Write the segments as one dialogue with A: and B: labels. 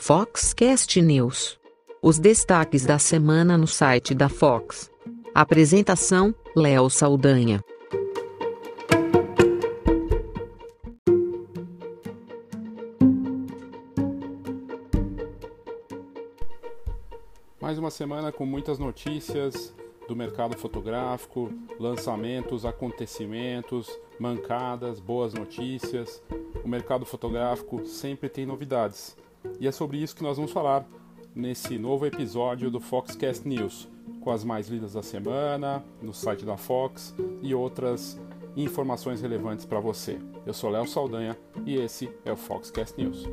A: Foxcast News. Os destaques da semana no site da Fox. Apresentação: Léo Saldanha.
B: Mais uma semana com muitas notícias do mercado fotográfico, lançamentos, acontecimentos, mancadas, boas notícias. O mercado fotográfico sempre tem novidades. E é sobre isso que nós vamos falar nesse novo episódio do Foxcast News, com as mais lidas da semana, no site da Fox e outras informações relevantes para você. Eu sou Léo Saldanha e esse é o Foxcast News.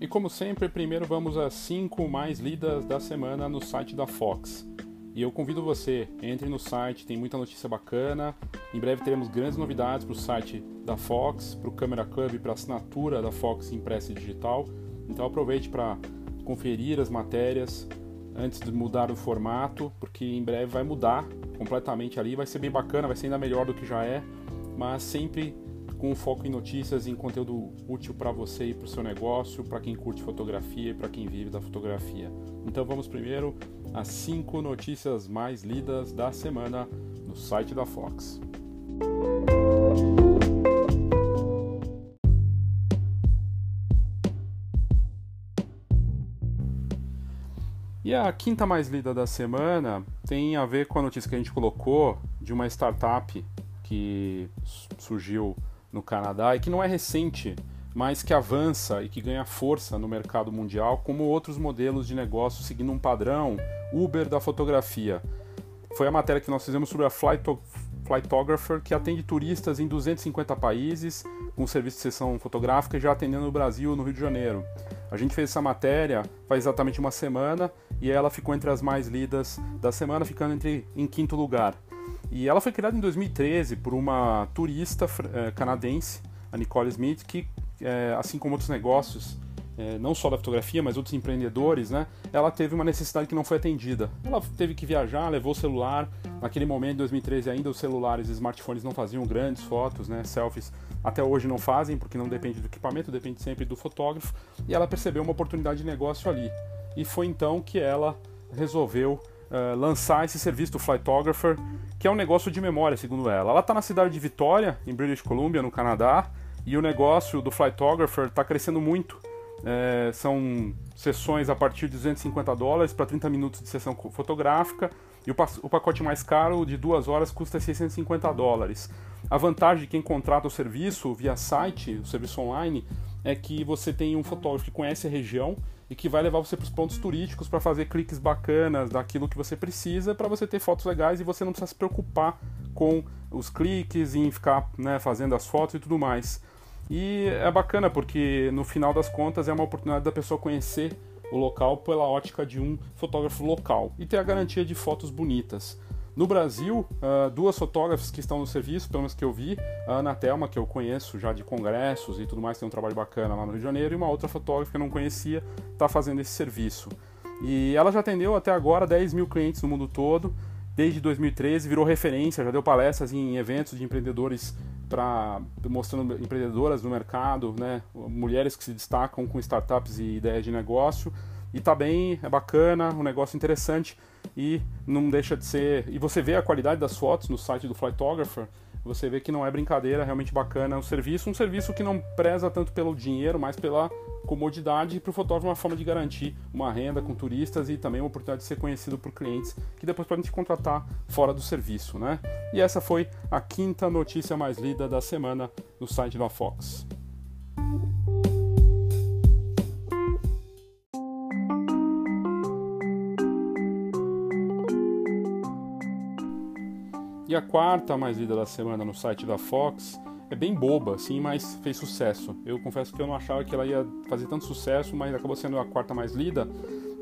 B: E como sempre, primeiro vamos às 5 mais lidas da semana no site da Fox. E eu convido você, entre no site, tem muita notícia bacana. Em breve teremos grandes novidades para o site da Fox, para o Camera Club, para a assinatura da Fox impressa e digital. Então aproveite para conferir as matérias antes de mudar o formato, porque em breve vai mudar completamente ali. Vai ser bem bacana, vai ser ainda melhor do que já é, mas sempre com foco em notícias e em conteúdo útil para você e para o seu negócio, para quem curte fotografia e para quem vive da fotografia. Então vamos primeiro às 5 notícias mais lidas da semana no site da Fox. E a quinta mais lida da semana tem a ver com a notícia que a gente colocou de uma startup que surgiu no Canadá e que não é recente, mas que avança e que ganha força no mercado mundial, como outros modelos de negócio seguindo um padrão Uber da fotografia. Foi a matéria que nós fizemos sobre a Flight Flightographer, que atende turistas em 250 países, com serviço de sessão fotográfica já atendendo no Brasil, no Rio de Janeiro. A gente fez essa matéria faz exatamente uma semana e ela ficou entre as mais lidas da semana, ficando entre, em quinto lugar. E ela foi criada em 2013 por uma turista eh, canadense, a Nicole Smith, que, eh, assim como outros negócios, eh, não só da fotografia, mas outros empreendedores, né, ela teve uma necessidade que não foi atendida. Ela teve que viajar, levou o celular. Naquele momento, em 2013, ainda os celulares e smartphones não faziam grandes fotos, né, selfies. Até hoje não fazem, porque não depende do equipamento, depende sempre do fotógrafo. E ela percebeu uma oportunidade de negócio ali. E foi então que ela resolveu uh, lançar esse serviço do Flightographer, que é um negócio de memória, segundo ela. Ela está na cidade de Vitória, em British Columbia, no Canadá, e o negócio do Flightographer está crescendo muito. É, são sessões a partir de 250 dólares para 30 minutos de sessão fotográfica e o, o, pacote mais caro de duas horas custa 650 dólares. A vantagem de quem contrata o serviço via site, o serviço online, é que você tem um fotógrafo que conhece a região e que vai levar você para os pontos turísticos para fazer cliques bacanas daquilo que você precisa para você ter fotos legais e você não precisa se preocupar com os cliques em ficar né, fazendo as fotos e tudo mais. E é bacana porque no final das contas é uma oportunidade da pessoa conhecer o local pela ótica de um fotógrafo local e ter a garantia de fotos bonitas. No Brasil, uh, duas fotógrafas que estão no serviço, pelo menos que eu vi, a Ana Thelma, que eu conheço já de congressos e tudo mais, tem um trabalho bacana lá no Rio de Janeiro, e uma outra fotógrafa que eu não conhecia está fazendo esse serviço. E ela já atendeu até agora 10 mil clientes no mundo todo, desde 2013, virou referência, já deu palestras em eventos de empreendedores para mostrando empreendedoras no mercado, né, mulheres que se destacam com startups e ideias de negócio. E tá bem, é bacana, um negócio interessante e não deixa de ser. E você vê a qualidade das fotos no site do Flightographer, você vê que não é brincadeira, é realmente bacana o serviço. Um serviço que não preza tanto pelo dinheiro, mas pela comodidade e para o fotógrafo uma forma de garantir uma renda com turistas e também uma oportunidade de ser conhecido por clientes que depois podem te contratar fora do serviço, né? E essa foi a quinta notícia mais lida da semana no site da Fox. E a quarta mais lida da semana no site da Fox é bem boba, assim, mas fez sucesso. Eu confesso que eu não achava que ela ia fazer tanto sucesso, mas acabou sendo a quarta mais lida,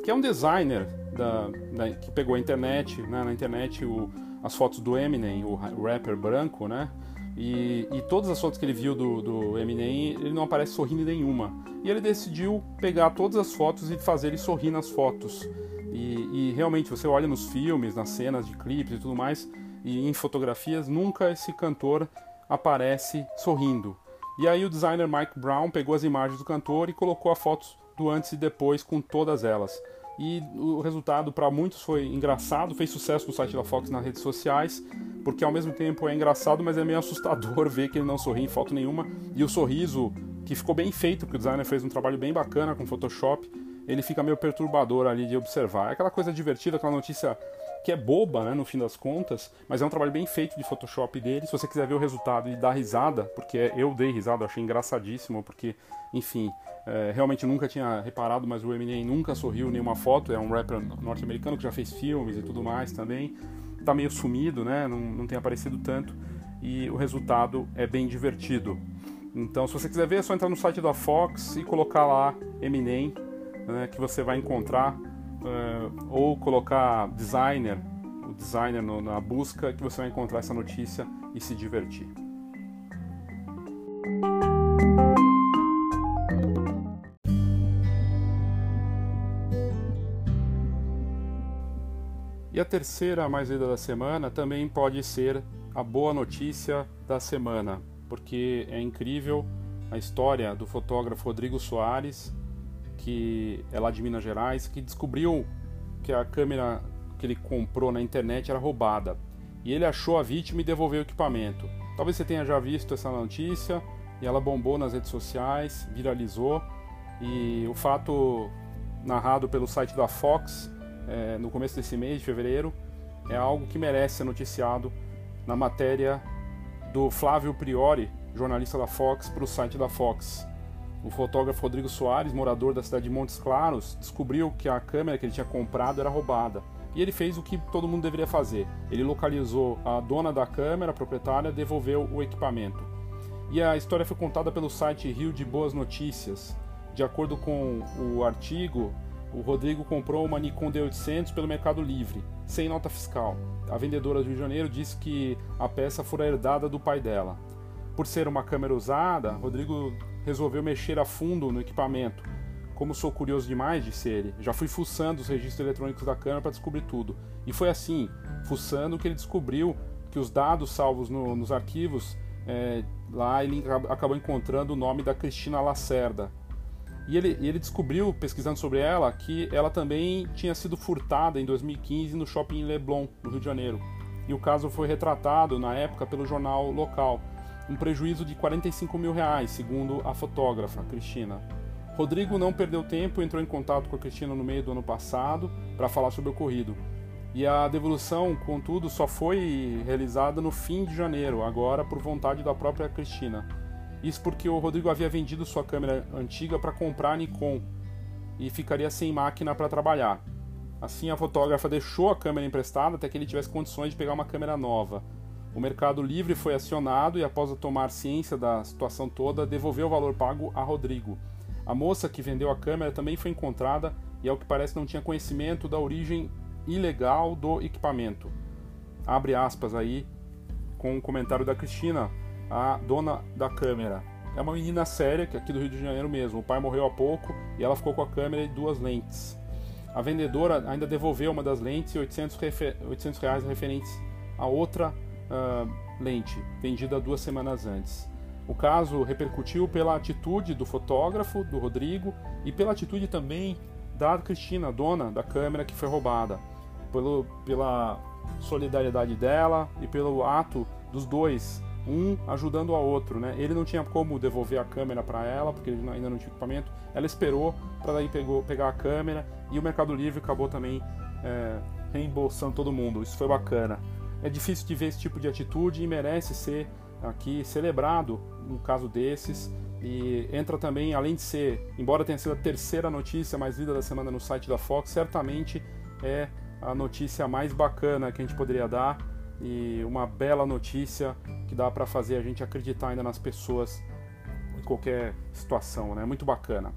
B: que é um designer da, da que pegou a internet, né, na internet o, as fotos do Eminem, o rapper branco, né? E, e, todas as fotos que ele viu do, do Eminem, ele não aparece sorrindo nenhuma. E ele decidiu pegar todas as fotos e fazer ele sorrir nas fotos. E, e realmente, você olha nos filmes, nas cenas de clipes e tudo mais, e em fotografias nunca esse cantor aparece sorrindo. E aí o designer Mike Brown pegou as imagens do cantor e colocou a fotos do antes e depois com todas elas. E o resultado para muitos foi engraçado, fez sucesso no site da Fox nas redes sociais, porque ao mesmo tempo é engraçado, mas é meio assustador ver que ele não sorri em foto nenhuma. E o sorriso, que ficou bem feito, porque o designer fez um trabalho bem bacana com Photoshop, ele fica meio perturbador ali de observar. É aquela coisa divertida, aquela notícia que é boba, né, no fim das contas, mas é um trabalho bem feito de Photoshop dele. Se você quiser ver o resultado e dar risada, porque eu dei risada, achei engraçadíssimo, porque, enfim, é, realmente nunca tinha reparado, mas o Eminem nunca sorriu nenhuma foto. É um rapper norte-americano que já fez filmes e tudo mais também. Tá meio sumido, né, não, não tem aparecido tanto, e o resultado é bem divertido. Então, se você quiser ver, é só entrar no site da Fox e colocar lá Eminem né, que você vai encontrar, ou colocar designer, o designer no, na busca, que você vai encontrar essa notícia e se divertir. E a terceira mais lida da semana também pode ser a boa notícia da semana, porque é incrível a história do fotógrafo Rodrigo Soares, que é lá de Minas Gerais, que descobriu que a câmera que ele comprou na internet era roubada. E ele achou a vítima e devolveu o equipamento. Talvez você tenha já visto essa notícia e ela bombou nas redes sociais, viralizou. E o fato narrado pelo site da Fox é, no começo desse mês de fevereiro é algo que merece ser noticiado na matéria do Flávio Priori, jornalista da Fox, para o site da Fox. O fotógrafo Rodrigo Soares, morador da cidade de Montes Claros, descobriu que a câmera que ele tinha comprado era roubada. E ele fez o que todo mundo deveria fazer. Ele localizou a dona da câmera, a proprietária, devolveu o equipamento. E a história foi contada pelo site Rio de Boas Notícias. De acordo com o artigo, o Rodrigo comprou uma Nikon D800 pelo Mercado Livre, sem nota fiscal. A vendedora do Rio de Janeiro disse que a peça fora herdada do pai dela. Por ser uma câmera usada, Rodrigo resolveu mexer a fundo no equipamento. Como sou curioso demais, disse ele, já fui fuçando os registros eletrônicos da câmera para descobrir tudo. E foi assim, fuçando, que ele descobriu que os dados salvos no, nos arquivos, é, lá ele acabou encontrando o nome da Cristina Lacerda. E ele, ele descobriu, pesquisando sobre ela, que ela também tinha sido furtada em 2015 no shopping Leblon, no Rio de Janeiro. E o caso foi retratado na época pelo jornal local um prejuízo de 45 mil reais, segundo a fotógrafa Cristina. Rodrigo não perdeu tempo entrou em contato com a Cristina no meio do ano passado para falar sobre o ocorrido. E a devolução, contudo, só foi realizada no fim de janeiro, agora por vontade da própria Cristina. Isso porque o Rodrigo havia vendido sua câmera antiga para comprar a Nikon e ficaria sem máquina para trabalhar. Assim, a fotógrafa deixou a câmera emprestada até que ele tivesse condições de pegar uma câmera nova. O Mercado Livre foi acionado e, após tomar ciência da situação toda, devolveu o valor pago a Rodrigo. A moça que vendeu a câmera também foi encontrada e, ao que parece, não tinha conhecimento da origem ilegal do equipamento. Abre aspas aí com um comentário da Cristina, a dona da câmera. É uma menina séria, que é aqui do Rio de Janeiro mesmo. O pai morreu há pouco e ela ficou com a câmera e duas lentes. A vendedora ainda devolveu uma das lentes e 800, refer 800 reais referentes a outra uh, lente, vendida duas semanas antes. O caso repercutiu pela atitude do fotógrafo, do Rodrigo, e pela atitude também da Cristina, dona da câmera que foi roubada, pelo, pela solidariedade dela e pelo ato dos dois, um ajudando ao outro. Né? Ele não tinha como devolver a câmera para ela, porque ele ainda não tinha equipamento. Ela esperou para daí pegou, pegar a câmera e o Mercado Livre acabou também é, reembolsando todo mundo. Isso foi bacana. É difícil de ver esse tipo de atitude e merece ser aqui celebrado um caso desses. E entra também, além de ser, embora tenha sido a terceira notícia mais lida da semana no site da Fox, certamente é a notícia mais bacana que a gente poderia dar e uma bela notícia que dá para fazer a gente acreditar ainda nas pessoas em qualquer situação, né? Muito bacana.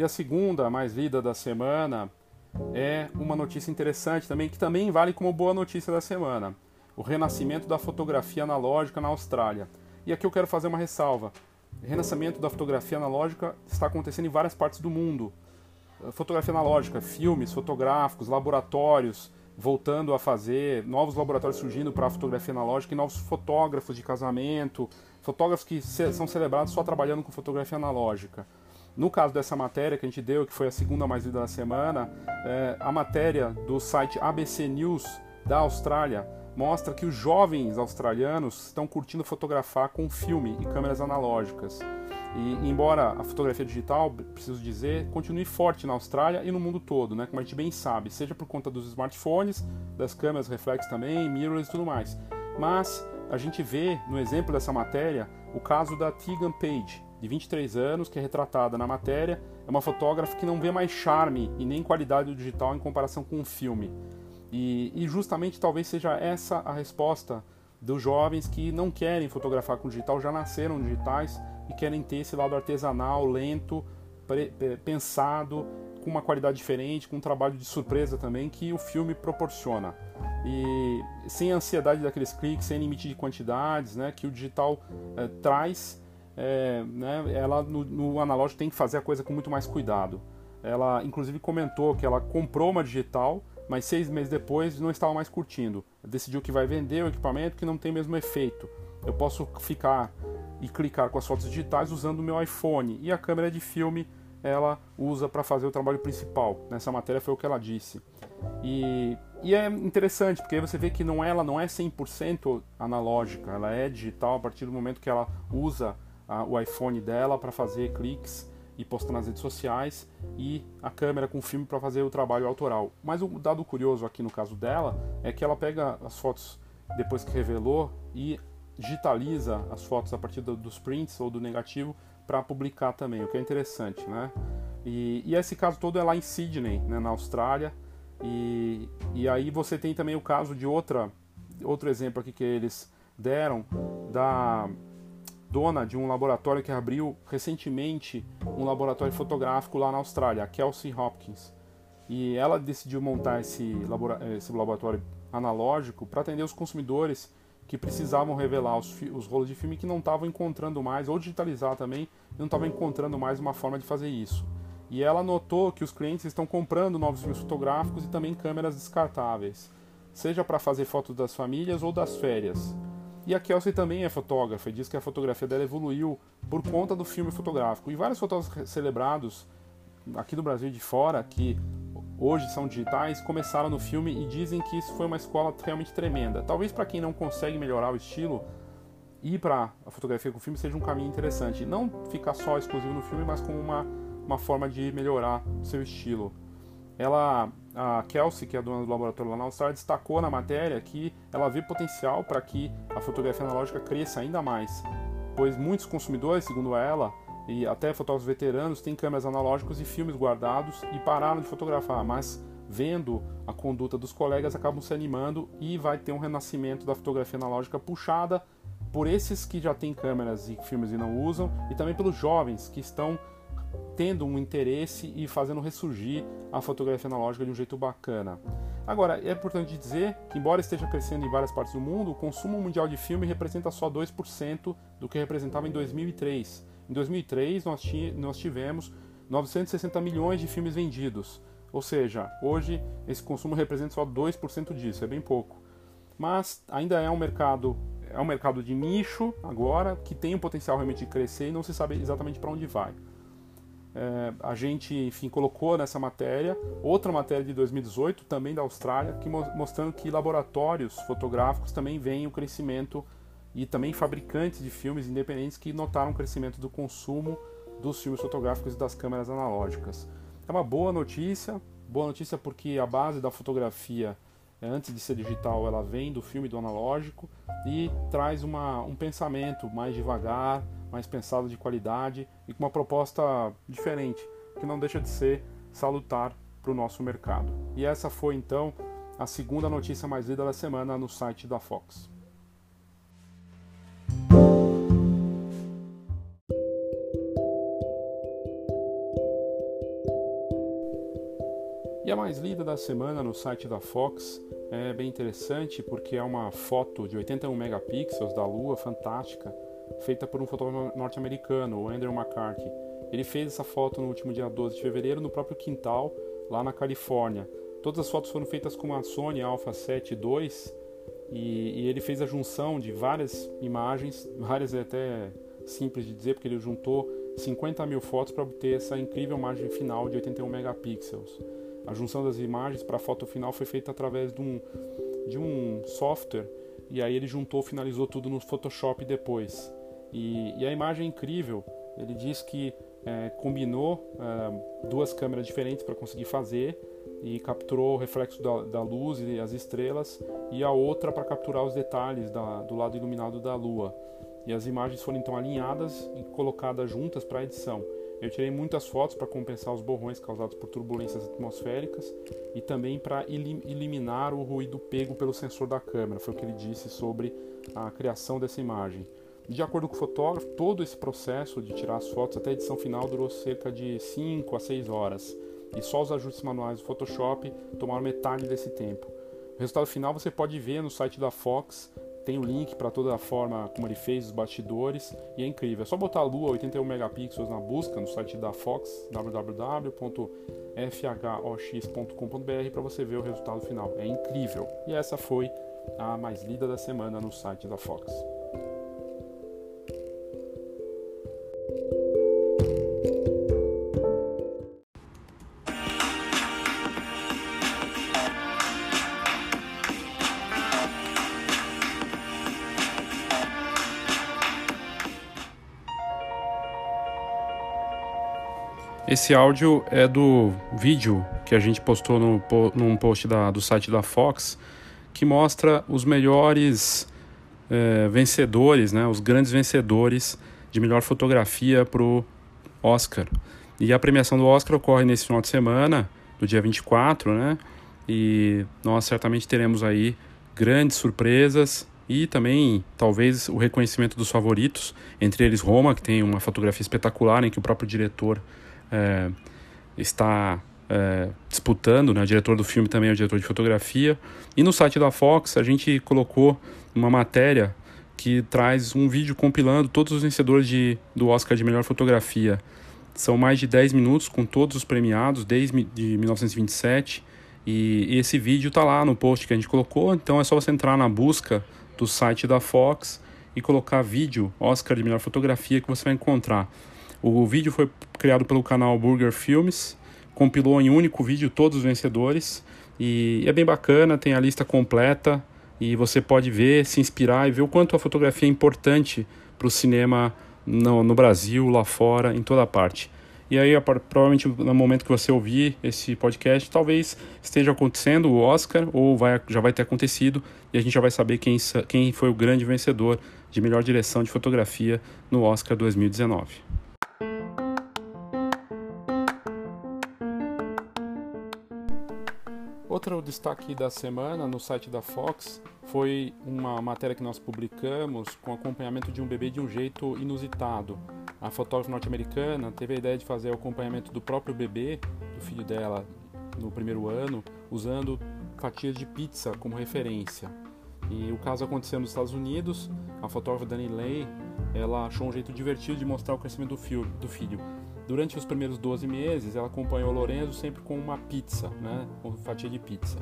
B: E a segunda, mais lida da semana, é uma notícia interessante também, que também vale como boa notícia da semana: o renascimento da fotografia analógica na Austrália. E aqui eu quero fazer uma ressalva. O renascimento da fotografia analógica está acontecendo em várias partes do mundo. Fotografia analógica, filmes fotográficos, laboratórios voltando a fazer, novos laboratórios surgindo para a fotografia analógica e novos fotógrafos de casamento, fotógrafos que são celebrados só trabalhando com fotografia analógica. No caso dessa matéria que a gente deu, que foi a segunda mais lida da semana, é, a matéria do site ABC News da Austrália mostra que os jovens australianos estão curtindo fotografar com filme e câmeras analógicas. E embora a fotografia digital, preciso dizer, continue forte na Austrália e no mundo todo, né, como a gente bem sabe, seja por conta dos smartphones, das câmeras reflex também, mirrorless e tudo mais. Mas a gente vê no exemplo dessa matéria o caso da Tegan Page, de 23 anos, que é retratada na matéria, é uma fotógrafa que não vê mais charme e nem qualidade do digital em comparação com um filme. E, e justamente talvez seja essa a resposta dos jovens que não querem fotografar com digital, já nasceram digitais e querem ter esse lado artesanal, lento, pensado, com uma qualidade diferente, com um trabalho de surpresa também que o filme proporciona. E sem a ansiedade daqueles cliques, sem limite de quantidades, né, que o digital é, traz, é, né, ela no, no analógico tem que fazer a coisa com muito mais cuidado. Ela inclusive comentou que ela comprou uma digital mas seis meses depois não estava mais curtindo. Decidiu que vai vender o equipamento que não tem mesmo efeito. Eu posso ficar e clicar com as fotos digitais usando o meu iPhone e a câmera de filme ela usa para fazer o trabalho principal. Nessa matéria foi o que ela disse. E, e é interessante porque você vê que não ela não é 100% analógica, ela é digital a partir do momento que ela usa a, o iPhone dela para fazer cliques e posta nas redes sociais e a câmera com filme para fazer o trabalho autoral. Mas o dado curioso aqui no caso dela é que ela pega as fotos depois que revelou e digitaliza as fotos a partir do, dos prints ou do negativo para publicar também, o que é interessante, né? E, e, esse caso todo é lá em Sydney, né, na Austrália. E, e aí você tem também o caso de outra outro exemplo aqui que eles deram da dona de um laboratório que abriu recentemente um laboratório fotográfico lá na Austrália, a Kelsey Hopkins. E ela decidiu montar esse, esse laboratório analógico para atender os consumidores que precisavam revelar os, os rolos de filme que não estavam encontrando mais, ou digitalizar também, não estavam encontrando mais uma forma de fazer isso. E ela notou que os clientes estão comprando novos filmes fotográficos e também câmeras descartáveis, seja para fazer fotos das famílias ou das férias. E a Kelsey também é fotógrafa e diz que a fotografia dela evoluiu por conta do filme fotográfico. E vários fotógrafos celebrados aqui do Brasil e de fora, que hoje são digitais, começaram no filme e dizem que isso foi uma escola realmente tremenda. Talvez para quem não consegue melhorar o estilo, ir para a fotografia com filme seja um caminho interessante. Não ficar só exclusivo no filme, mas como uma, uma forma de melhorar o seu estilo. Ela a Kelsey, que é a dona do laboratório lá na Austrália, destacou na matéria que ela vê potencial para que a fotografia analógica cresça ainda mais, pois muitos consumidores, segundo ela, e até fotógrafos veteranos, têm câmeras analógicas e filmes guardados e pararam de fotografar, mas vendo a conduta dos colegas acabam se animando e vai ter um renascimento da fotografia analógica puxada por esses que já têm câmeras e filmes e não usam, e também pelos jovens que estão tendo um interesse e fazendo ressurgir a fotografia analógica de um jeito bacana. Agora, é importante dizer que, embora esteja crescendo em várias partes do mundo, o consumo mundial de filme representa só 2% do que representava em 2003. Em 2003, nós, tivemos 960 milhões de filmes vendidos, ou seja, hoje esse consumo representa só 2% disso, é bem pouco. Mas ainda é um mercado é um mercado de nicho agora que tem o potencial realmente de crescer e não se sabe exatamente para onde vai é, a gente, enfim, colocou nessa matéria outra matéria de 2018, também da Austrália, que mostrando que laboratórios fotográficos também veem o crescimento e também fabricantes de filmes independentes que notaram o crescimento do consumo dos filmes fotográficos e das câmeras analógicas. É uma boa notícia, boa notícia porque a base da fotografia, antes de ser digital, ela vem do filme do analógico e traz uma, um pensamento mais devagar, mais pensado de qualidade e com uma proposta diferente, que não deixa de ser salutar para o nosso mercado. E essa foi então a segunda notícia mais lida da semana no site da Fox. E a mais lida da semana no site da Fox é bem interessante porque é uma foto de 81 megapixels da Lua, fantástica, feita por um fotógrafo norte-americano, o Andrew McCarthy. Ele fez essa foto no último dia 12 de fevereiro no próprio quintal, lá na Califórnia. Todas as fotos foram feitas com uma Sony Alpha 7 II e, e ele fez a junção de várias imagens, várias é até simples de dizer, porque ele juntou 50 mil fotos para obter essa incrível imagem final de 81 megapixels. A junção das imagens para a foto final foi feita através de um, de um software e aí ele juntou, finalizou tudo no Photoshop depois. E, e a imagem é incrível. Ele diz que é, combinou é, duas câmeras diferentes para conseguir fazer e capturou o reflexo da, da, luz e as estrelas e a outra para capturar os detalhes da, do lado iluminado da Lua. E as imagens foram então alinhadas e colocadas juntas para edição. Eu tirei muitas fotos para compensar os borrões causados por turbulências atmosféricas e também para eliminar o ruído pego pelo sensor da câmera. Foi o que ele disse sobre a criação dessa imagem. De acordo com o fotógrafo, todo esse processo de tirar as fotos até a edição final durou cerca de 5 a 6 horas. E só os ajustes manuais do Photoshop tomaram metade desse tempo. O resultado final você pode ver no site da Fox, tem o link para toda a forma como ele fez os bastidores e é incrível. É só botar a lua 81 megapixels na busca no site da Fox www.fhox.com.br para você ver o resultado final. É incrível. E essa foi a mais lida da semana no site da Fox. Esse áudio é do vídeo que a gente postou no, num post da, do site da Fox, que mostra os melhores é, vencedores, né, os grandes vencedores de melhor fotografia para o Oscar. E a premiação do Oscar ocorre nesse final de semana, do dia 24, né? E nós certamente teremos aí grandes surpresas e também talvez o reconhecimento dos favoritos, entre eles Roma, que tem uma fotografia espetacular em que o próprio diretor é, está é, disputando, né? o diretor do filme também é o diretor de fotografia. E no site da Fox a gente colocou uma matéria que traz um vídeo compilando todos os vencedores de, do Oscar de melhor fotografia. São mais de 10 minutos com todos os premiados desde de 1927. E, e esse vídeo está lá no post que a gente colocou, então é só você entrar na busca do site da Fox e colocar vídeo Oscar de melhor fotografia que você vai encontrar. O vídeo foi criado pelo canal Burger Filmes, compilou em um único vídeo todos os vencedores e é bem bacana, tem a lista completa e você pode ver, se inspirar e ver o quanto a fotografia é importante para o cinema no, no, Brasil, lá fora, em toda parte. E aí, provavelmente no momento que você ouvir esse podcast, talvez esteja acontecendo o Oscar ou vai, já vai ter acontecido e a gente já vai saber quem, quem foi o grande vencedor de melhor direção de fotografia no Oscar 2019. Outro destaque da semana no site da Fox foi uma matéria que nós publicamos com acompanhamento de um bebê de um jeito inusitado. A fotógrafa norte-americana teve a ideia de fazer o acompanhamento do próprio bebê, do filho dela, no primeiro ano, usando fatias de pizza como referência. E o caso aconteceu nos Estados Unidos. A fotógrafa Dani Lay, ela achou um jeito divertido de mostrar o crescimento do, do filho. Durante os primeiros 12 meses, ela acompanhou o Lorenzo sempre com uma pizza, né? Com fatia de pizza.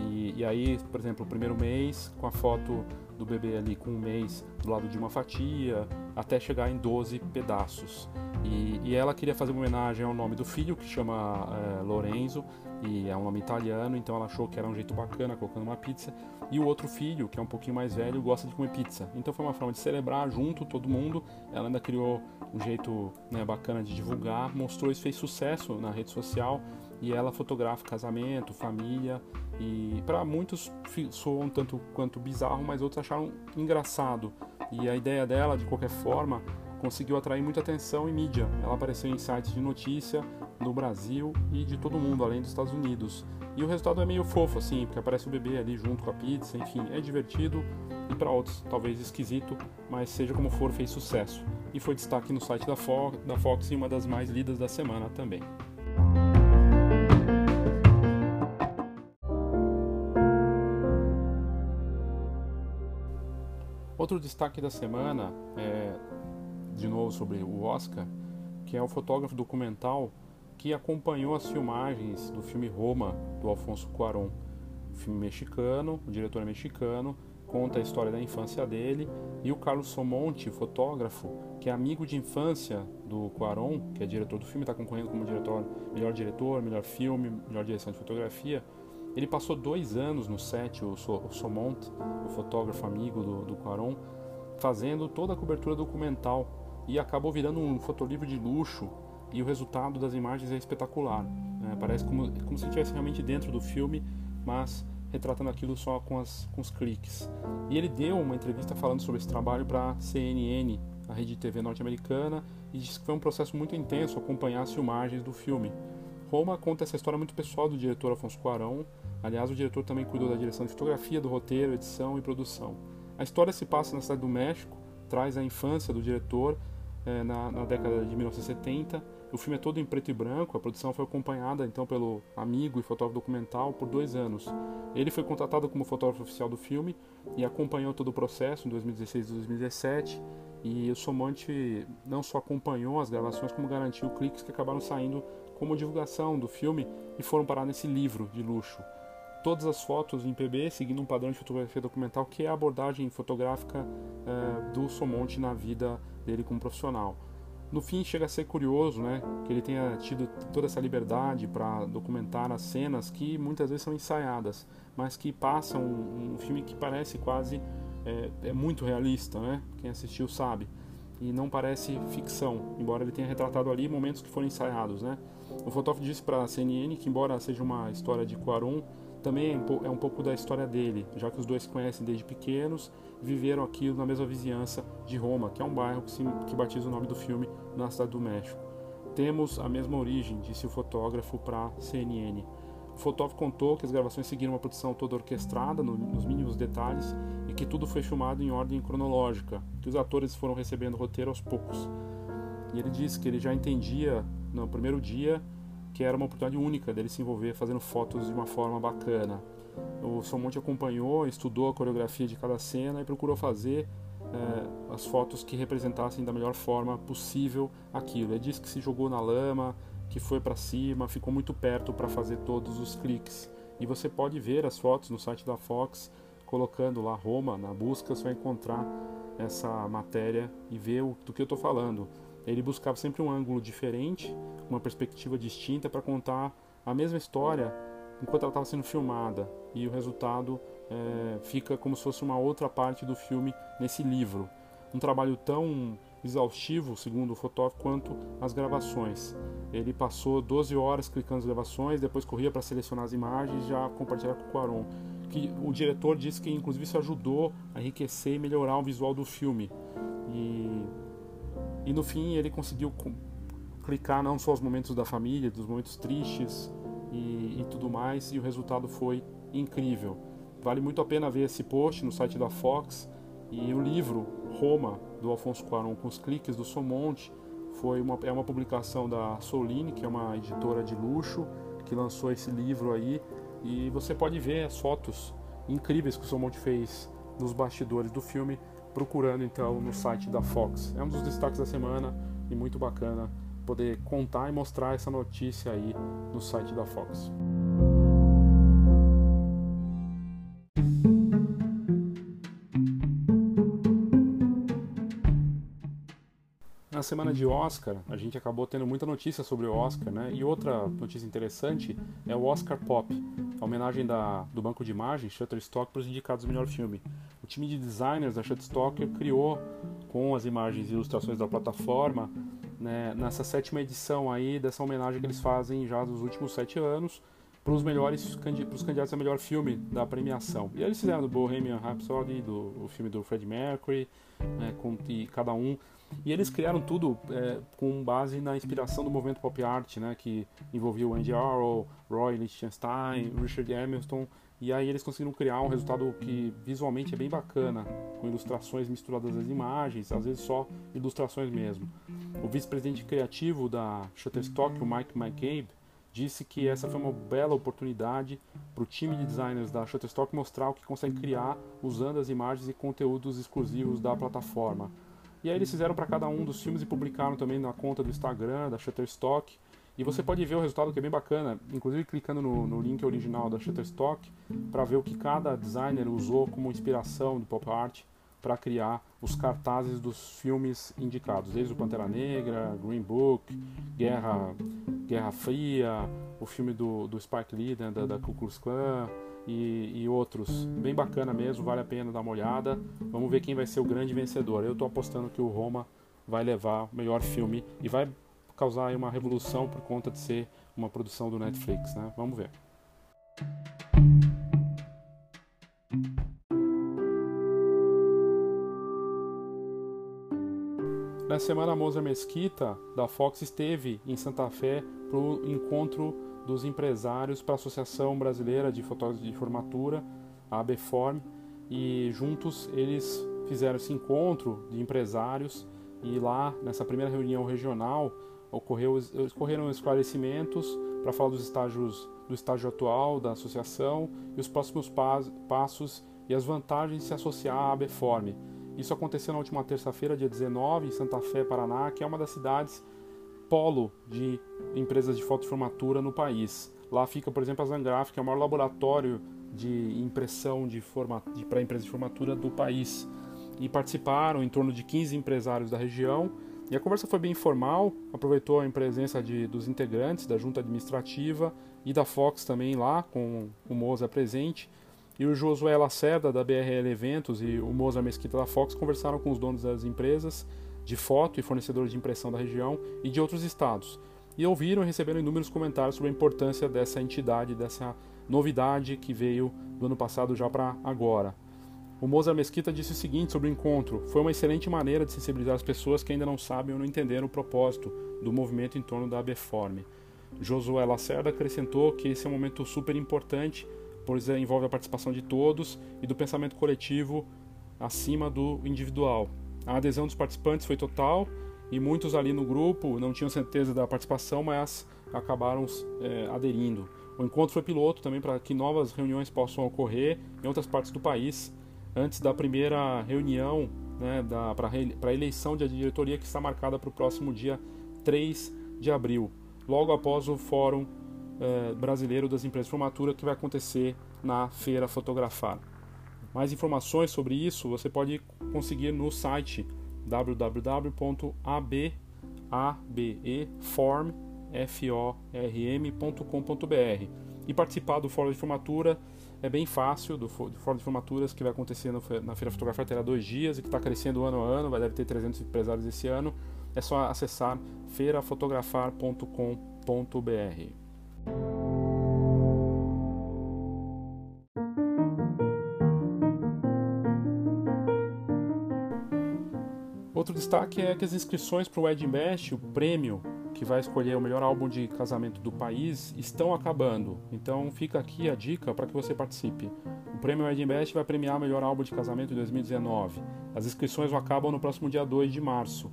B: E, e, aí, por exemplo, o primeiro mês, com a foto do bebê ali com um mês do lado de uma fatia, até chegar em 12 pedaços. E, e ela queria fazer uma homenagem ao nome do filho, que chama é, Lorenzo, e é um nome italiano, então ela achou que era um jeito bacana colocando uma pizza. E o outro filho, que é um pouquinho mais velho, gosta de comer pizza. Então foi uma forma de celebrar junto todo mundo. Ela ainda criou um jeito né, bacana de divulgar, mostrou isso, fez sucesso na rede social e ela fotografa casamento, família e para muitos soou um tanto quanto bizarro, mas outros acharam engraçado. E a ideia dela, de qualquer forma, conseguiu atrair muita atenção e mídia. Ela apareceu em sites de notícia no Brasil e de todo mundo, além dos Estados Unidos. E o resultado é meio fofo, assim, porque aparece o bebê ali junto com a pizza, enfim, é divertido e para outros talvez esquisito, mas seja como for, fez sucesso. E foi destaque no site da Fox, da Fox e uma das mais lidas da semana também. Outro destaque da semana é, de novo, sobre o Oscar, que é o fotógrafo documental que acompanhou as filmagens do filme Roma, do Alfonso Cuarón. Filme mexicano, o diretor é mexicano, conta a história da infância dele, e o Carlos Somonte, fotógrafo, que é amigo de infância do Cuarón, que é diretor do filme, está concorrendo como diretor, melhor diretor, melhor filme, melhor direção de fotografia. Ele passou dois anos no set, o, so, o Somonte, o fotógrafo amigo do, do Cuarón, fazendo toda a cobertura documental e acabou virando um fotolivro de luxo e o resultado das imagens é espetacular. Né? Parece como, como se estivesse realmente dentro do filme, mas retratando aquilo só com, as, com os cliques. E ele deu uma entrevista falando sobre esse trabalho para a CNN, a rede de TV norte-americana, e disse que foi um processo muito intenso acompanhar as filmagens do filme. Roma conta essa história muito pessoal do diretor Afonso Cuarón. Aliás, o diretor também cuidou da direção de fotografia, do roteiro, edição e produção. A história se passa na cidade do México, traz a infância do diretor é, na, na, década de 1970. O filme é todo em preto e branco. A produção foi acompanhada então pelo amigo e fotógrafo documental por dois anos. Ele foi contratado como fotógrafo oficial do filme e acompanhou todo o processo em 2016 e 2017. E o Somante não só acompanhou as gravações, como garantiu cliques que acabaram saindo como divulgação do filme e foram parar nesse livro de luxo. Todas as fotos em PB seguindo um padrão de fotografia documental que é a abordagem fotográfica é, do Somonte na vida dele como profissional. No fim, chega a ser curioso né, que ele tenha tido toda essa liberdade para documentar as cenas que muitas vezes são ensaiadas, mas que passam um, um filme que parece quase é, é, muito realista, né? Quem assistiu sabe. E não parece ficção, embora ele tenha retratado ali momentos que foram ensaiados, né? O fotógrafo disse para a CNN que, embora seja uma história de Quaron, também é um pouco da história dele, já que os dois conhecem desde pequenos viveram aqui na mesma vizinhança de Roma, que é um bairro que, se, que batiza o nome do filme na cidade do México. Temos a mesma origem, disse o fotógrafo para CNN. O fotógrafo contou que as gravações seguiram uma produção toda orquestrada, no, nos mínimos detalhes, e que tudo foi filmado em ordem cronológica, que os atores foram recebendo o roteiro aos poucos. E ele disse que ele já entendia no primeiro dia que era uma oportunidade única dele se envolver fazendo fotos de uma forma bacana. O Somonte acompanhou, estudou a coreografia de cada cena e procurou fazer é, as fotos que representassem da melhor forma possível aquilo. Ele disse que se jogou na lama, que foi para cima, ficou muito perto para fazer todos os cliques. E você pode ver as fotos no site da Fox, colocando lá Roma na busca, você vai encontrar essa matéria e ver o, do que eu estou falando. Ele buscava sempre um ângulo diferente, uma perspectiva distinta para contar a mesma história enquanto ela estava sendo filmada e o resultado é, fica como se fosse uma outra parte do filme nesse livro. Um trabalho tão exaustivo, segundo o fotógrafo, quanto as gravações. Ele passou 12 horas clicando as gravações, depois corria para selecionar as imagens e já compartilhar com o Quaron. Que o diretor disse que inclusive isso ajudou a enriquecer e melhorar o visual do filme. E, e no fim ele conseguiu clicar não só os momentos da família, dos momentos tristes, e, e tudo mais, e o resultado foi incrível. Vale muito a pena ver esse post no site da Fox e o livro Roma do Alfonso Cuarón com os cliques do Somonte foi uma, é uma publicação da Soline, que é uma editora de luxo, que lançou esse livro aí e você pode ver as fotos incríveis que o Somonte fez nos bastidores do filme, procurando então no site da Fox. É um dos destaques da semana e muito bacana poder contar e mostrar essa notícia aí no site da Fox. Na semana de Oscar, a gente acabou tendo muita notícia sobre o Oscar, né? E outra notícia interessante é o Oscar Pop, a homenagem da, do banco de imagens Shutterstock para os indicados do melhor filme. O time de designers da Shutterstock criou, com as imagens e ilustrações da plataforma, né, nessa sétima edição aí dessa homenagem que eles fazem já nos últimos sete anos para os melhores para os candidatos a melhor filme da premiação. E eles fizeram do Bohemian Rhapsody, do o filme do Freddie Mercury, né, com e cada um. E eles criaram tudo é, com base na inspiração do movimento pop art, né, que envolvia o Andy Arrow, Roy Lichtenstein, Richard Hamilton e aí eles conseguiram criar um resultado que visualmente é bem bacana, com ilustrações misturadas às imagens, às vezes só ilustrações mesmo. O vice-presidente criativo da Shutterstock, o Mike McCabe, disse que essa foi uma bela oportunidade para o time de designers da Shutterstock mostrar o que consegue criar usando as imagens e conteúdos exclusivos da plataforma. E aí eles fizeram para cada um dos filmes e publicaram também na conta do Instagram da Shutterstock. E você pode ver o resultado que é bem bacana, inclusive clicando no, no link original da Shutterstock para ver o que cada designer usou como inspiração de pop art para criar os cartazes dos filmes indicados, desde o Pantera Negra, Green Book, Guerra, Guerra Fria, o filme do, do Spike Lee, né, da, da Ku Klux Klan e, e, outros. Bem bacana mesmo, vale a pena dar uma olhada. Vamos ver quem vai ser o grande vencedor. Eu estou apostando que o Roma vai levar o melhor filme e vai causar uma revolução por conta de ser uma produção do Netflix, né? Vamos ver. Na semana, a Moza Mesquita, da Fox, esteve em Santa Fé para o encontro dos empresários para a Associação Brasileira de Fotógrafos de Formatura, a ABFORM, e juntos eles fizeram esse encontro de empresários e lá, nessa primeira reunião regional, ocorreu, ocorreram esclarecimentos para falar dos estágios do estágio atual da associação e os próximos passos e as vantagens de se associar à ABFORM isso aconteceu na última terça-feira, dia 19, em Santa Fé, Paraná, que é uma das cidades polo de empresas de fotoformatura no país. Lá fica, por exemplo, a Zangraf, que é o maior laboratório de impressão de de, para empresas de formatura do país. E participaram em torno de 15 empresários da região. E a conversa foi bem informal, aproveitou a presença de, dos integrantes da junta administrativa e da Fox também lá, com o Moza presente e o Josué Lacerda, da BRL Eventos, e o Moza Mesquita da Fox conversaram com os donos das empresas de foto e fornecedores de impressão da região e de outros estados. E ouviram e receberam inúmeros comentários sobre a importância dessa entidade, dessa novidade que veio do ano passado já para agora. O Moza Mesquita disse o seguinte sobre o encontro: foi uma excelente maneira de sensibilizar as pessoas que ainda não sabem ou não entenderam o propósito do movimento em torno da ABFORM. Josué Lacerda acrescentou que esse é um momento super importante pois é, envolve a participação de todos e do pensamento coletivo acima do individual. A adesão dos participantes foi total e muitos ali no grupo não tinham certeza da participação, mas acabaram é, aderindo. O encontro foi piloto também para que novas reuniões possam ocorrer em outras partes do país, antes da primeira reunião né, para a eleição de diretoria que está marcada para o próximo dia 3 de abril, logo após o Fórum eh, brasileiro das empresas formatura que vai acontecer na Feira Fotografar. Mais informações sobre isso você pode conseguir no site www.abeform.com.br e participar do Fórum de Formatura é bem fácil, do Fórum de Formaturas que vai acontecer na Feira Fotografar terá dois dias e que está crescendo ano a ano, vai deve ter 300 empresários esse ano. É só acessar feirafotografar.com.br. Outro destaque é que as inscrições para o Best, o prêmio que vai escolher o melhor álbum de casamento do país, estão acabando. Então fica aqui a dica para que você participe. O prêmio Best vai premiar o melhor álbum de casamento de 2019. As inscrições acabam no próximo dia 2 de março.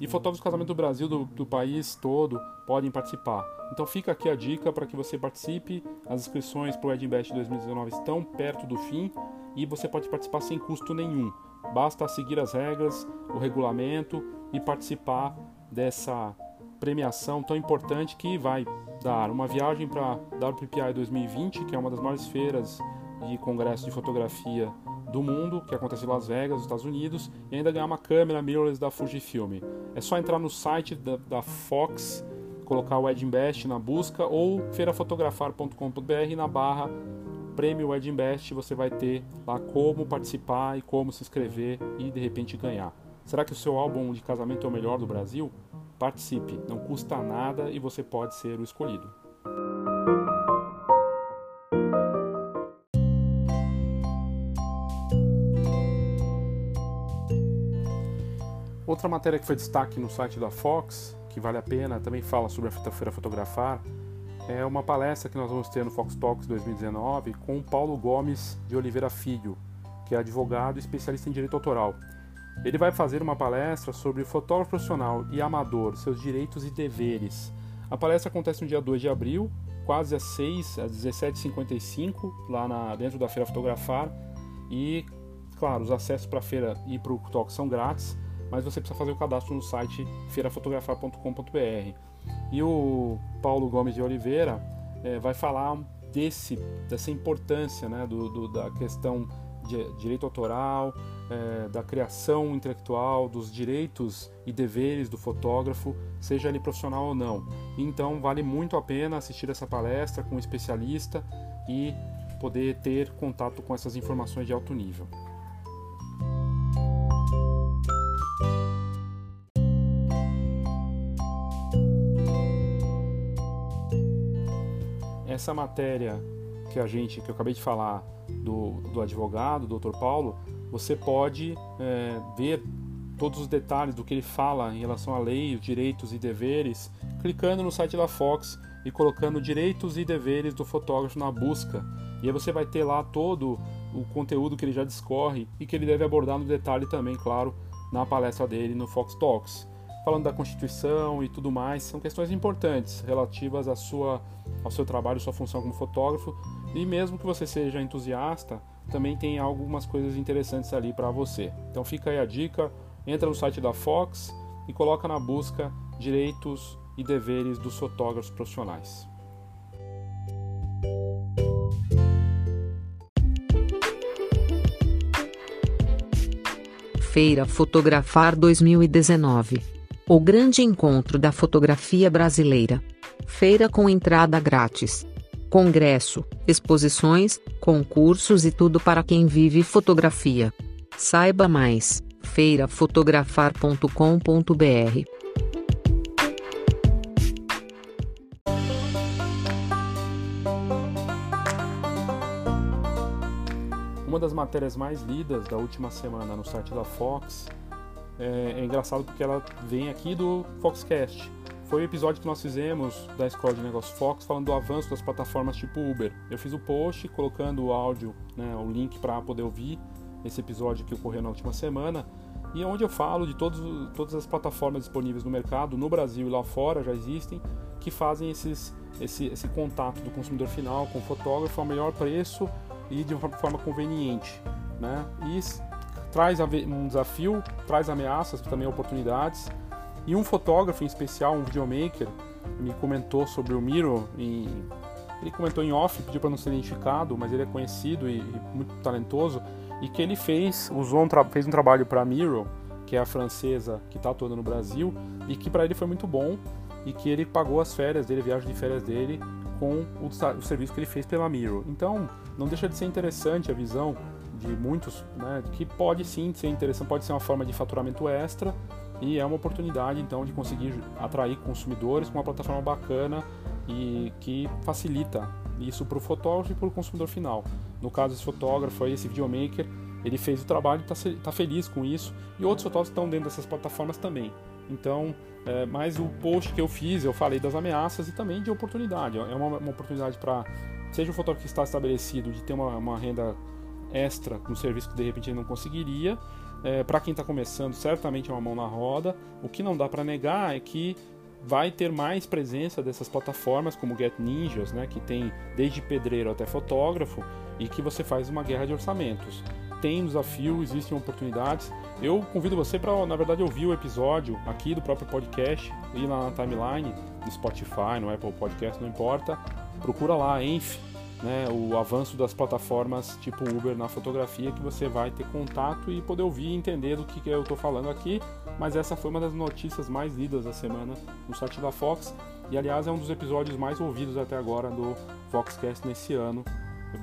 B: E fotógrafos de casamento do Brasil, do, do país todo, podem participar. Então fica aqui a dica para que você participe. As inscrições para o Edinbest 2019 estão perto do fim e você pode participar sem custo nenhum. Basta seguir as regras, o regulamento e participar dessa premiação tão importante que vai dar uma viagem para WPPI 2020, que é uma das maiores feiras de congresso de fotografia do mundo, que acontece em Las Vegas, nos Estados Unidos, e ainda ganhar uma câmera mirrorless da Fujifilm. É só entrar no site da, da Fox, colocar o Edinbest na busca ou feirafotografar.com.br na barra Prêmio Edinbest você vai ter lá como participar e como se inscrever e de repente ganhar. Será que o seu álbum de casamento é o melhor do Brasil? Participe, não custa nada e você pode ser o escolhido. Outra matéria que foi destaque no site da Fox, que vale a pena, também fala sobre a Feira Fotografar, é uma palestra que nós vamos ter no Fox Talks 2019 com o Paulo Gomes de Oliveira Filho, que é advogado e especialista em direito autoral. Ele vai fazer uma palestra sobre fotógrafo profissional e amador, seus direitos e deveres. A palestra acontece no dia 2 de abril, quase às 6, às 17h55, lá na, dentro da Feira Fotografar. E, claro, os acessos para a feira e para o Talk são grátis, mas você precisa fazer o cadastro no site feirafotografar.com.br. E o Paulo Gomes de Oliveira é, vai falar desse, dessa importância né, do, do da questão de direito autoral, é, da criação intelectual, dos direitos e deveres do fotógrafo, seja ele profissional ou não. Então vale muito a pena assistir essa palestra com um especialista e poder ter contato com essas informações de alto nível. Essa matéria que a gente, que eu acabei de falar do, do advogado, do Dr. Paulo, você pode é, ver todos os detalhes do que ele fala em relação à lei, os direitos e deveres, clicando no site da Fox e colocando direitos e deveres do fotógrafo na busca. E aí você vai ter lá todo o conteúdo que ele já discorre e que ele deve abordar no detalhe também, claro, na palestra dele no Fox Talks. Falando da Constituição e tudo mais, são questões importantes relativas à sua, ao seu trabalho, sua função como fotógrafo. E mesmo que você seja entusiasta, também tem algumas coisas interessantes ali para você. Então fica aí a dica, entra no site da Fox e coloca na busca direitos e deveres dos fotógrafos profissionais.
A: Feira Fotografar 2019. O grande encontro da fotografia brasileira. Feira com entrada grátis. Congresso, exposições, concursos e tudo para quem vive fotografia. Saiba mais: feirafotografar.com.br.
B: Uma das matérias mais lidas da última semana no site da Fox é, é engraçado porque ela vem aqui do Foxcast foi o episódio que nós fizemos da Escola de Negócios Fox falando do avanço das plataformas tipo Uber. Eu fiz o post colocando o áudio, né, o link para poder ouvir esse episódio que ocorreu na última semana e onde eu falo de todos, todas as plataformas disponíveis no mercado, no Brasil e lá fora já existem, que fazem esses, esse, esse contato do consumidor final com o fotógrafo ao melhor preço e de uma forma conveniente. Né? E traz um desafio, traz ameaças, também oportunidades e um fotógrafo em especial, um videomaker, me comentou sobre o Miro. Em... Ele comentou em off, pediu para não ser identificado, mas ele é conhecido e, e muito talentoso. E que ele fez, usou um fez um trabalho para a Miro, que é a francesa que está atuando no Brasil, e que para ele foi muito bom. E que ele pagou as férias dele, a viagem de férias dele, com o, o serviço que ele fez pela Miro. Então, não deixa de ser interessante a visão de muitos, né, que pode sim ser interessante, pode ser uma forma de faturamento extra, e é uma oportunidade então de conseguir atrair consumidores com uma plataforma bacana e que facilita isso para o fotógrafo e para o consumidor final. No caso desse fotógrafo, esse videomaker, ele fez o trabalho está tá feliz com isso e outros fotógrafos estão dentro dessas plataformas também. Então, é, mas o post que eu fiz, eu falei das ameaças e também de oportunidade. É uma, uma oportunidade para, seja o fotógrafo que está estabelecido, de ter uma, uma renda extra no serviço que de repente ele não conseguiria, é, para quem está começando, certamente é uma mão na roda. O que não dá para negar é que vai ter mais presença dessas plataformas como Get Ninjas, né, que tem desde pedreiro até fotógrafo e que você faz uma guerra de orçamentos. Tem desafio, existem oportunidades. Eu convido você para, na verdade, ouvir o episódio aqui do próprio podcast, ir lá na timeline, no Spotify, no Apple Podcast, não importa. Procura lá, Enf, né, o avanço das plataformas tipo Uber na fotografia, que você vai ter contato e poder ouvir e entender do que, que eu estou falando aqui. Mas essa foi uma das notícias mais lidas da semana no site da Fox. E aliás, é um dos episódios mais ouvidos até agora do Foxcast nesse ano,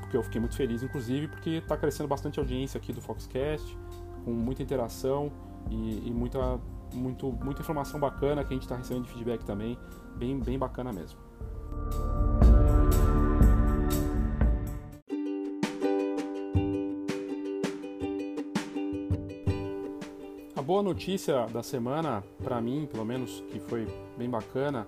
B: porque eu fiquei muito feliz, inclusive, porque está crescendo bastante audiência aqui do Foxcast, com muita interação e, e muita, muito, muita informação bacana que a gente está recebendo de feedback também, bem, bem bacana mesmo. Boa notícia da semana, para mim, pelo menos, que foi bem bacana,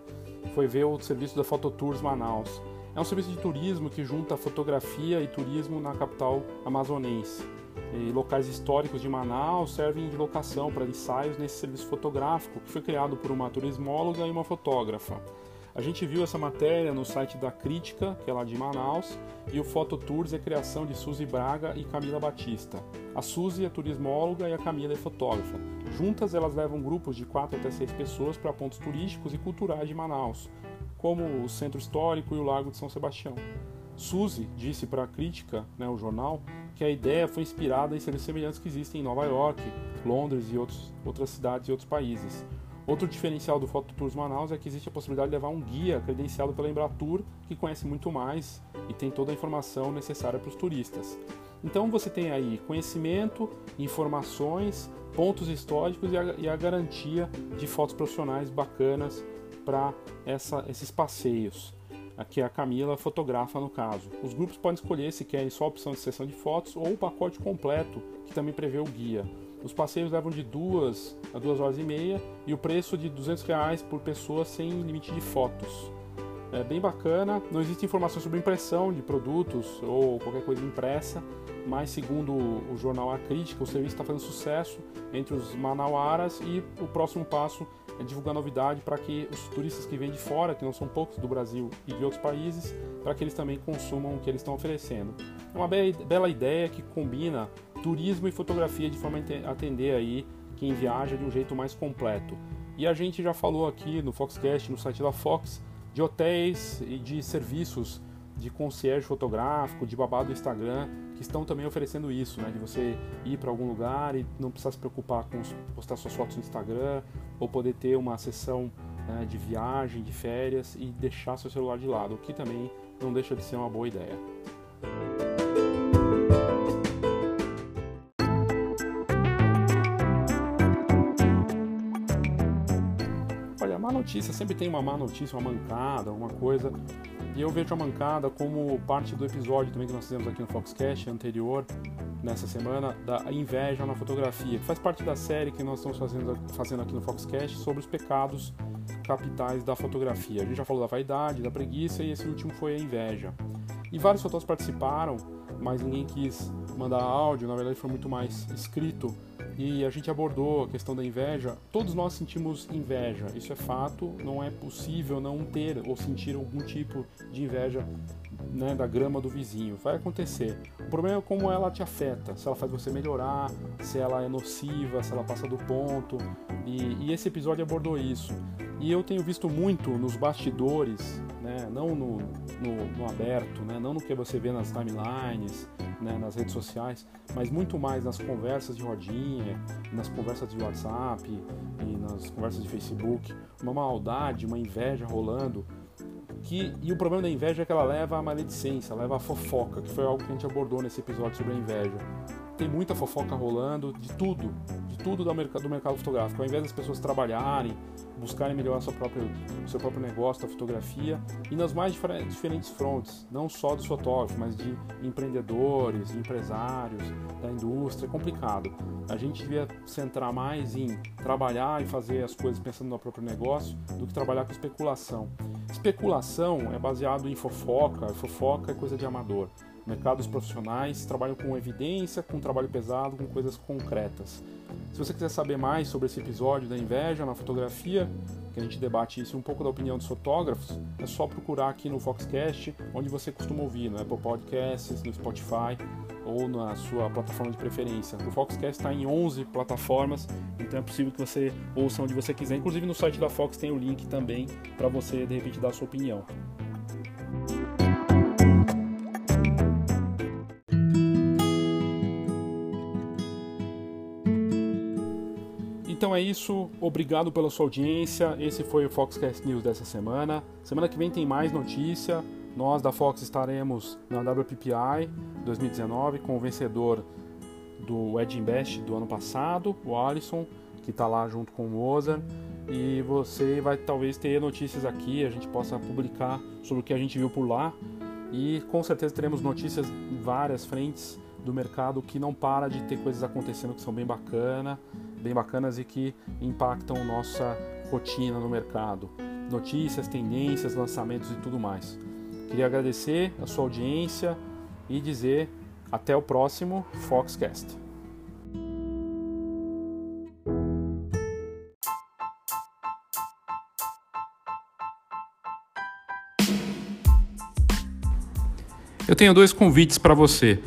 B: foi ver o serviço da Fototours Manaus. É um serviço de turismo que junta fotografia e turismo na capital amazonense. E locais históricos de Manaus servem de locação para ensaios nesse serviço fotográfico que foi criado por uma turismóloga e uma fotógrafa. A gente viu essa matéria no site da Crítica, que é lá de Manaus, e o Fototours é criação de Suzy Braga e Camila Batista. A Suzy é turismóloga e a Camila é fotógrafa. Juntas elas levam grupos de 4 até 6 pessoas para pontos turísticos e culturais de Manaus, como o Centro Histórico e o Lago de São Sebastião. Suzy disse para a Crítica, né, o jornal, que a ideia foi inspirada em serviços semelhantes que existem em Nova York, Londres e outros, outras cidades e outros países. Outro diferencial do Fototours Manaus é que existe a possibilidade de levar um guia credenciado pela Embratur, que conhece muito mais e tem toda a informação necessária para os turistas. Então você tem aí conhecimento, informações, pontos históricos e a, e a garantia de fotos profissionais bacanas para esses passeios. Aqui a Camila fotografa no caso. Os grupos podem escolher se querem só a opção de sessão de fotos ou o pacote completo, que também prevê o guia. Os passeios levam de duas a duas horas e meia e o preço de 200 reais por pessoa sem limite de fotos. É bem bacana. Não existe informação sobre impressão de produtos ou qualquer coisa impressa, mas segundo o jornal A Crítica, o serviço está fazendo sucesso entre os manauaras e o próximo passo é divulgar novidade para que os turistas que vêm de fora, que não são poucos do Brasil e de outros países, para que eles também consumam o que eles estão oferecendo. É uma bela ideia que combina turismo e fotografia de forma a atender aí quem viaja de um jeito mais completo. E a gente já falou aqui no Foxcast, no site da Fox, de hotéis e de serviços de concierge fotográfico, de babado do Instagram, que estão também oferecendo isso, né? De você ir para algum lugar e não precisar se preocupar com postar suas fotos no Instagram, ou poder ter uma sessão né, de viagem, de férias e deixar seu celular de lado, o que também não deixa de ser uma boa ideia. Notícia sempre tem uma má notícia, uma mancada, alguma coisa e eu vejo a mancada como parte do episódio também que nós fizemos aqui no Foxcast anterior, nessa semana, da inveja na fotografia, que faz parte da série que nós estamos fazendo, fazendo aqui no Foxcast sobre os pecados capitais da fotografia. A gente já falou da vaidade, da preguiça e esse último foi a inveja. E vários fotógrafos participaram, mas ninguém quis mandar áudio, na verdade foi muito mais escrito e a gente abordou a questão da inveja. Todos nós sentimos inveja, isso é fato, não é possível não ter ou sentir algum tipo de inveja né, da grama do vizinho. Vai acontecer. O problema é como ela te afeta, se ela faz você melhorar, se ela é nociva, se ela passa do ponto. E, e esse episódio abordou isso. E eu tenho visto muito nos bastidores, né, não no, no, no aberto, né, não no que você vê nas timelines, né, nas redes sociais, mas muito mais nas conversas de rodinha, nas conversas de WhatsApp e nas conversas de Facebook, uma maldade, uma inveja rolando. Que, e o problema da inveja é que ela leva à maledicência, leva à fofoca, que foi algo que a gente abordou nesse episódio sobre a inveja. Tem muita fofoca rolando de tudo, de tudo do mercado, do mercado fotográfico. Ao invés das pessoas trabalharem, buscarem melhorar seu próprio, seu próprio negócio da fotografia e nas mais diferentes frontes, não só dos fotógrafos, mas de empreendedores, de empresários, da indústria. É complicado. A gente devia centrar mais em trabalhar e fazer as coisas pensando no próprio negócio do que trabalhar com especulação. Especulação é baseado em fofoca, fofoca é coisa de amador. Mercados profissionais trabalham com evidência, com trabalho pesado, com coisas concretas. Se você quiser saber mais sobre esse episódio da inveja na fotografia, que a gente debate isso e um pouco da opinião dos fotógrafos, é só procurar aqui no Foxcast, onde você costuma ouvir, no Apple Podcasts, no Spotify ou na sua plataforma de preferência. O Foxcast está em 11 plataformas, então é possível que você ouça onde você quiser. Inclusive no site da Fox tem o link também para você de repente dar a sua opinião. Então é isso, obrigado pela sua audiência. Esse foi o Foxcast News dessa semana. Semana que vem tem mais notícia. Nós da Fox estaremos na WPPI 2019 com o vencedor do Edge Best do ano passado, o Alisson, que está lá junto com o Mozart. E você vai talvez ter notícias aqui, a gente possa publicar sobre o que a gente viu por lá. E com certeza teremos notícias em várias frentes do mercado que não para de ter coisas acontecendo que são bem bacana bem bacanas e que impactam nossa rotina no mercado. Notícias, tendências, lançamentos e tudo mais. Queria agradecer a sua audiência e dizer até o próximo Foxcast. Eu tenho dois convites para você.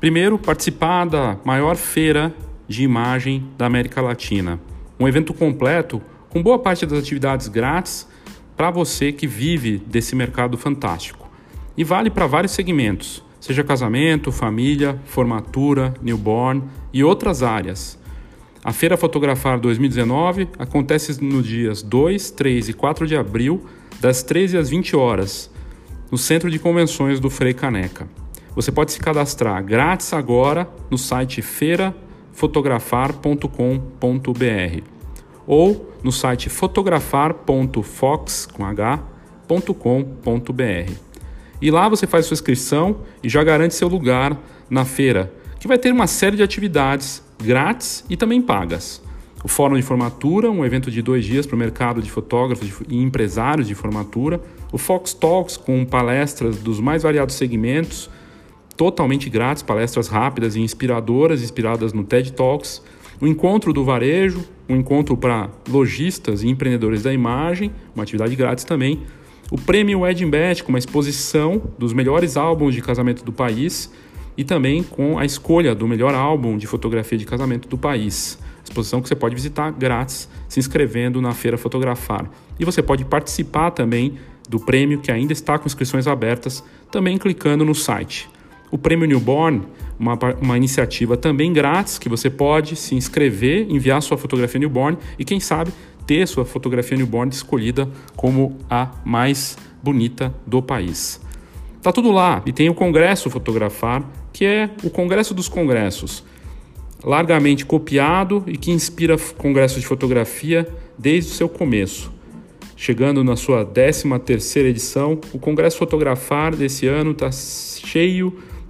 B: Primeiro, participar da maior feira de imagem da América Latina. Um evento completo com boa parte das atividades grátis para você que vive desse mercado fantástico. E vale para vários segmentos, seja casamento, família, formatura, newborn e outras áreas. A Feira Fotografar 2019 acontece nos dias 2, 3 e 4 de abril, das 13 às 20 horas, no Centro de Convenções do Frei Caneca. Você pode se cadastrar grátis agora no site feirafotografar.com.br ou no site fotografar.fox.com.br. E lá você faz sua inscrição e já garante seu lugar na feira, que vai ter uma série de atividades grátis e também pagas. O Fórum de Formatura, um evento de dois dias para o mercado de fotógrafos e empresários de formatura. O Fox Talks, com palestras dos mais variados segmentos, totalmente grátis, palestras rápidas e inspiradoras, inspiradas no TED Talks. O Encontro do Varejo, um encontro para lojistas e empreendedores da imagem, uma atividade grátis também. O Prêmio Wedding Bet, com uma exposição dos melhores álbuns de casamento do país e também com a escolha do melhor álbum de fotografia de casamento do país. Exposição que você pode visitar grátis se inscrevendo na Feira Fotografar. E você pode participar também do prêmio que ainda está com inscrições abertas, também clicando no site. O Prêmio Newborn, uma, uma iniciativa também grátis que você pode se inscrever, enviar sua fotografia newborn e quem sabe ter sua fotografia newborn escolhida como a mais bonita do país. Tá tudo lá e tem o Congresso Fotografar, que é o Congresso dos Congressos, largamente copiado e que inspira congressos de fotografia desde o seu começo. Chegando na sua 13 terceira edição, o Congresso Fotografar desse ano está cheio